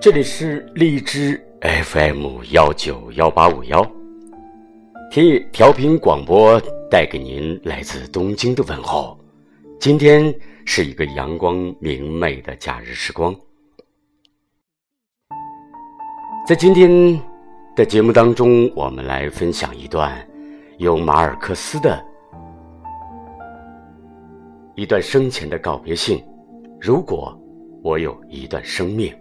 这里是荔枝 FM 幺九幺八五幺，田野调频广播带给您来自东京的问候。今天是一个阳光明媚的假日时光，在今天的节目当中，我们来分享一段由马尔克斯的一段生前的告别信。如果我有一段生命。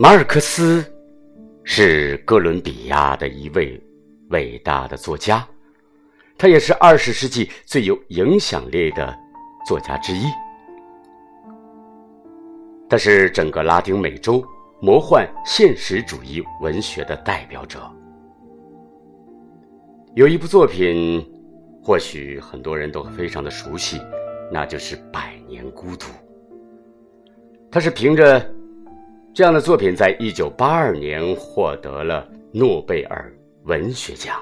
马尔克斯是哥伦比亚的一位伟大的作家，他也是二十世纪最有影响力的作家之一。他是整个拉丁美洲魔幻现实主义文学的代表者。有一部作品，或许很多人都非常的熟悉，那就是《百年孤独》。他是凭着。这样的作品在一九八二年获得了诺贝尔文学奖。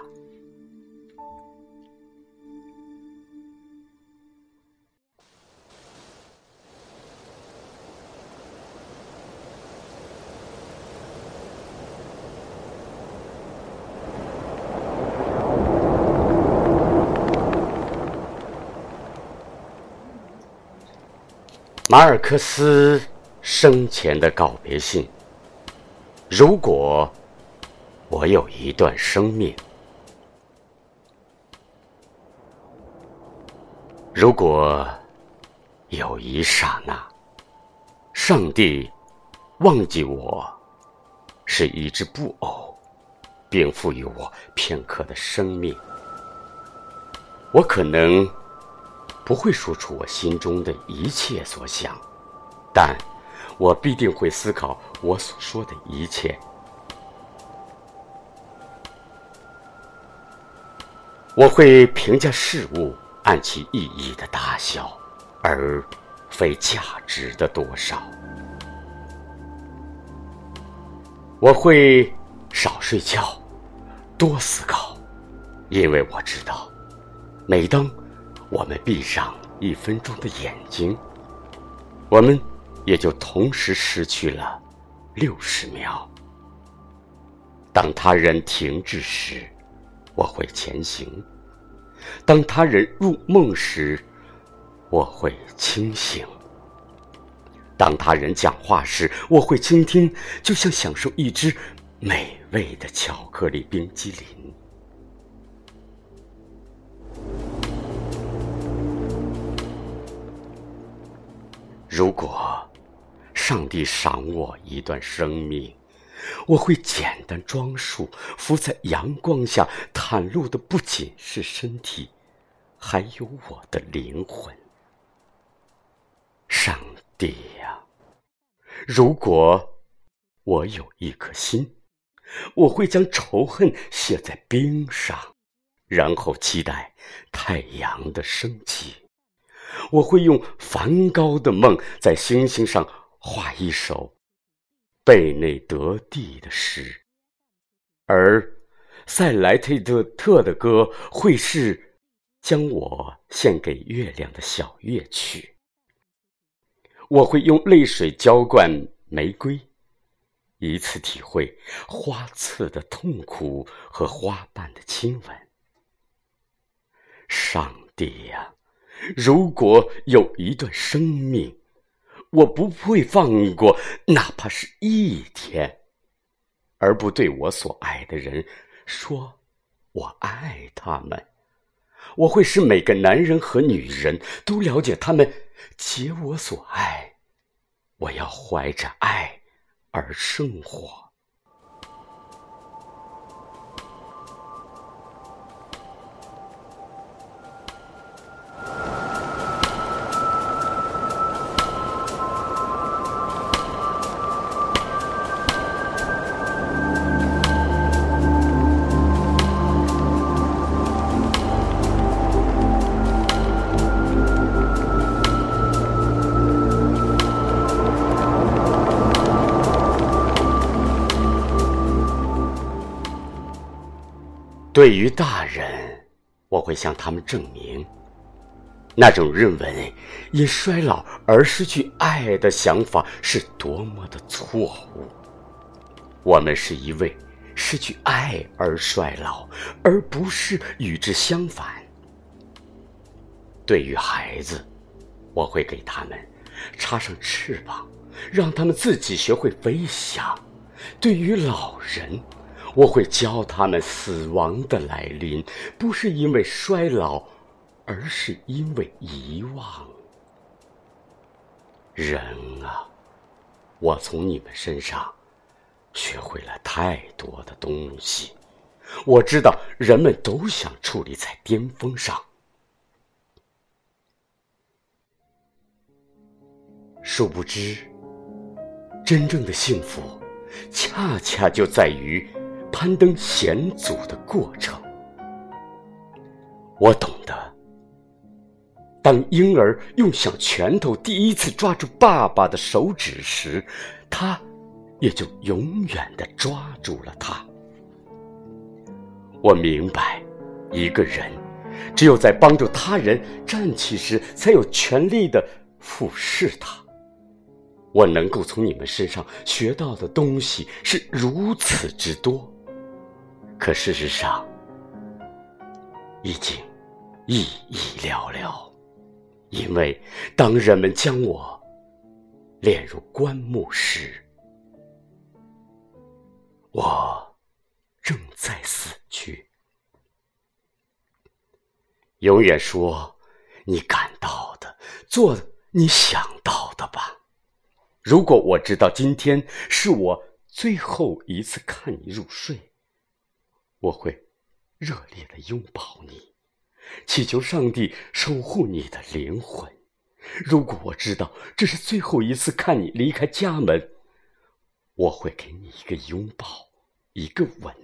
马尔克斯。生前的告别信。如果我有一段生命，如果有一刹那，上帝忘记我是一只布偶，并赋予我片刻的生命，我可能不会说出我心中的一切所想，但。我必定会思考我所说的一切。我会评价事物按其意义的大小，而非价值的多少。我会少睡觉，多思考，因为我知道，每当我们闭上一分钟的眼睛，我们。也就同时失去了六十秒。当他人停滞时，我会前行；当他人入梦时，我会清醒；当他人讲话时，我会倾听，就像享受一只美味的巧克力冰激凌。如果。上帝赏我一段生命，我会简单装束，伏在阳光下，袒露的不仅是身体，还有我的灵魂。上帝呀，如果我有一颗心，我会将仇恨写在冰上，然后期待太阳的升起。我会用梵高的梦在星星上。画一首贝内德蒂的诗，而塞莱特特的歌会是将我献给月亮的小乐曲。我会用泪水浇灌玫瑰，以此体会花刺的痛苦和花瓣的亲吻。上帝呀，如果有一段生命。我不会放过哪怕是一天，而不对我所爱的人说“我爱他们”。我会使每个男人和女人都了解他们皆我所爱。我要怀着爱而生活。对于大人，我会向他们证明，那种认为因衰老而失去爱的想法是多么的错误。我们是一位失去爱而衰老，而不是与之相反。对于孩子，我会给他们插上翅膀，让他们自己学会飞翔；对于老人，我会教他们死亡的来临不是因为衰老。而是因为遗忘。人啊，我从你们身上学会了太多的东西。我知道人们都想矗立在巅峰上，殊不知，真正的幸福，恰恰就在于攀登险阻的过程。我懂得。当婴儿用小拳头第一次抓住爸爸的手指时，他也就永远的抓住了他。我明白，一个人只有在帮助他人站起时，才有权利的俯视他。我能够从你们身上学到的东西是如此之多，可事实上已经意义寥寥。因为当人们将我列入棺木时，我正在死去。永远说你感到的，做你想到的吧。如果我知道今天是我最后一次看你入睡，我会热烈的拥抱你。祈求上帝守护你的灵魂。如果我知道这是最后一次看你离开家门，我会给你一个拥抱，一个吻，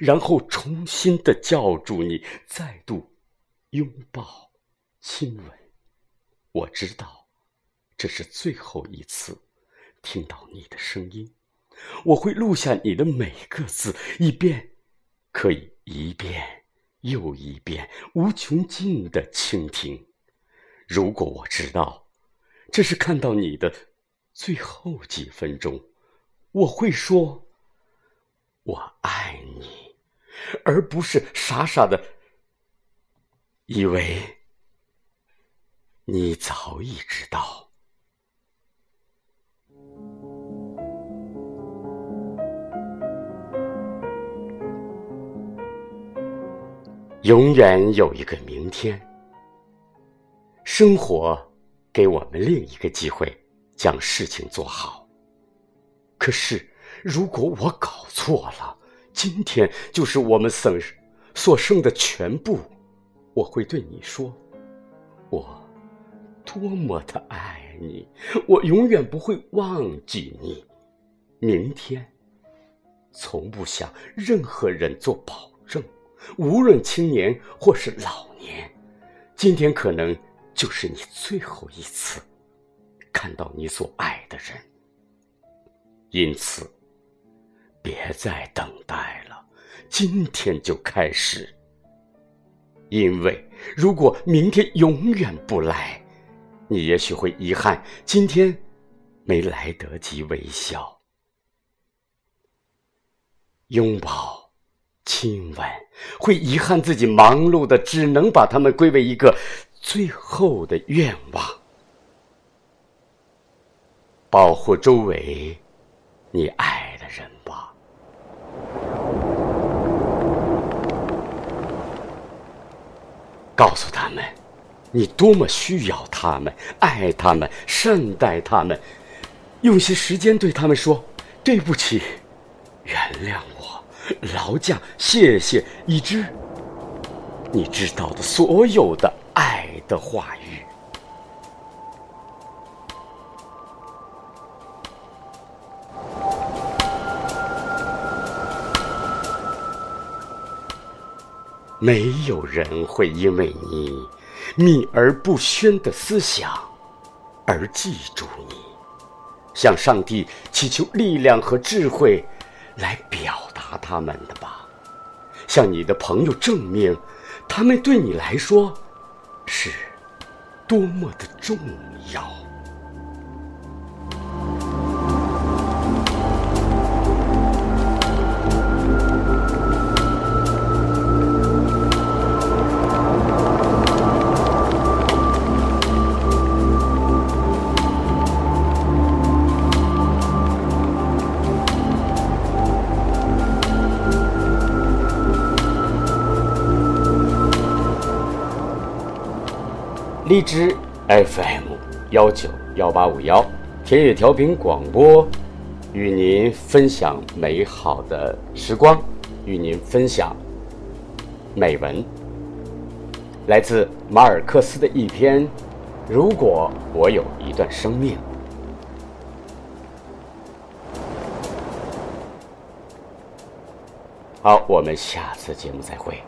然后重新的叫住你，再度拥抱、亲吻。我知道这是最后一次听到你的声音。我会录下你的每个字，一遍可以一遍。又一遍，无穷尽的倾听。如果我知道，这是看到你的最后几分钟，我会说：“我爱你”，而不是傻傻的以为你早已知道。永远有一个明天。生活给我们另一个机会，将事情做好。可是，如果我搞错了，今天就是我们所所剩的全部。我会对你说：“我多么的爱你，我永远不会忘记你。”明天，从不向任何人做保证。无论青年或是老年，今天可能就是你最后一次看到你所爱的人。因此，别再等待了，今天就开始。因为如果明天永远不来，你也许会遗憾今天没来得及微笑、拥抱。亲吻，会遗憾自己忙碌的，只能把他们归为一个最后的愿望。保护周围你爱的人吧，告诉他们你多么需要他们，爱他们，善待他们，用些时间对他们说对不起，原谅。劳驾，谢谢，已知你知道的所有的爱的话语。没有人会因为你秘而不宣的思想而记住你，向上帝祈求力量和智慧来表。达他们的吧，向你的朋友证明，他们对你来说是多么的重要。荔枝 FM 幺九幺八五幺，田野调频广播，与您分享美好的时光，与您分享美文。来自马尔克斯的一篇《如果我有一段生命》。好，我们下次节目再会。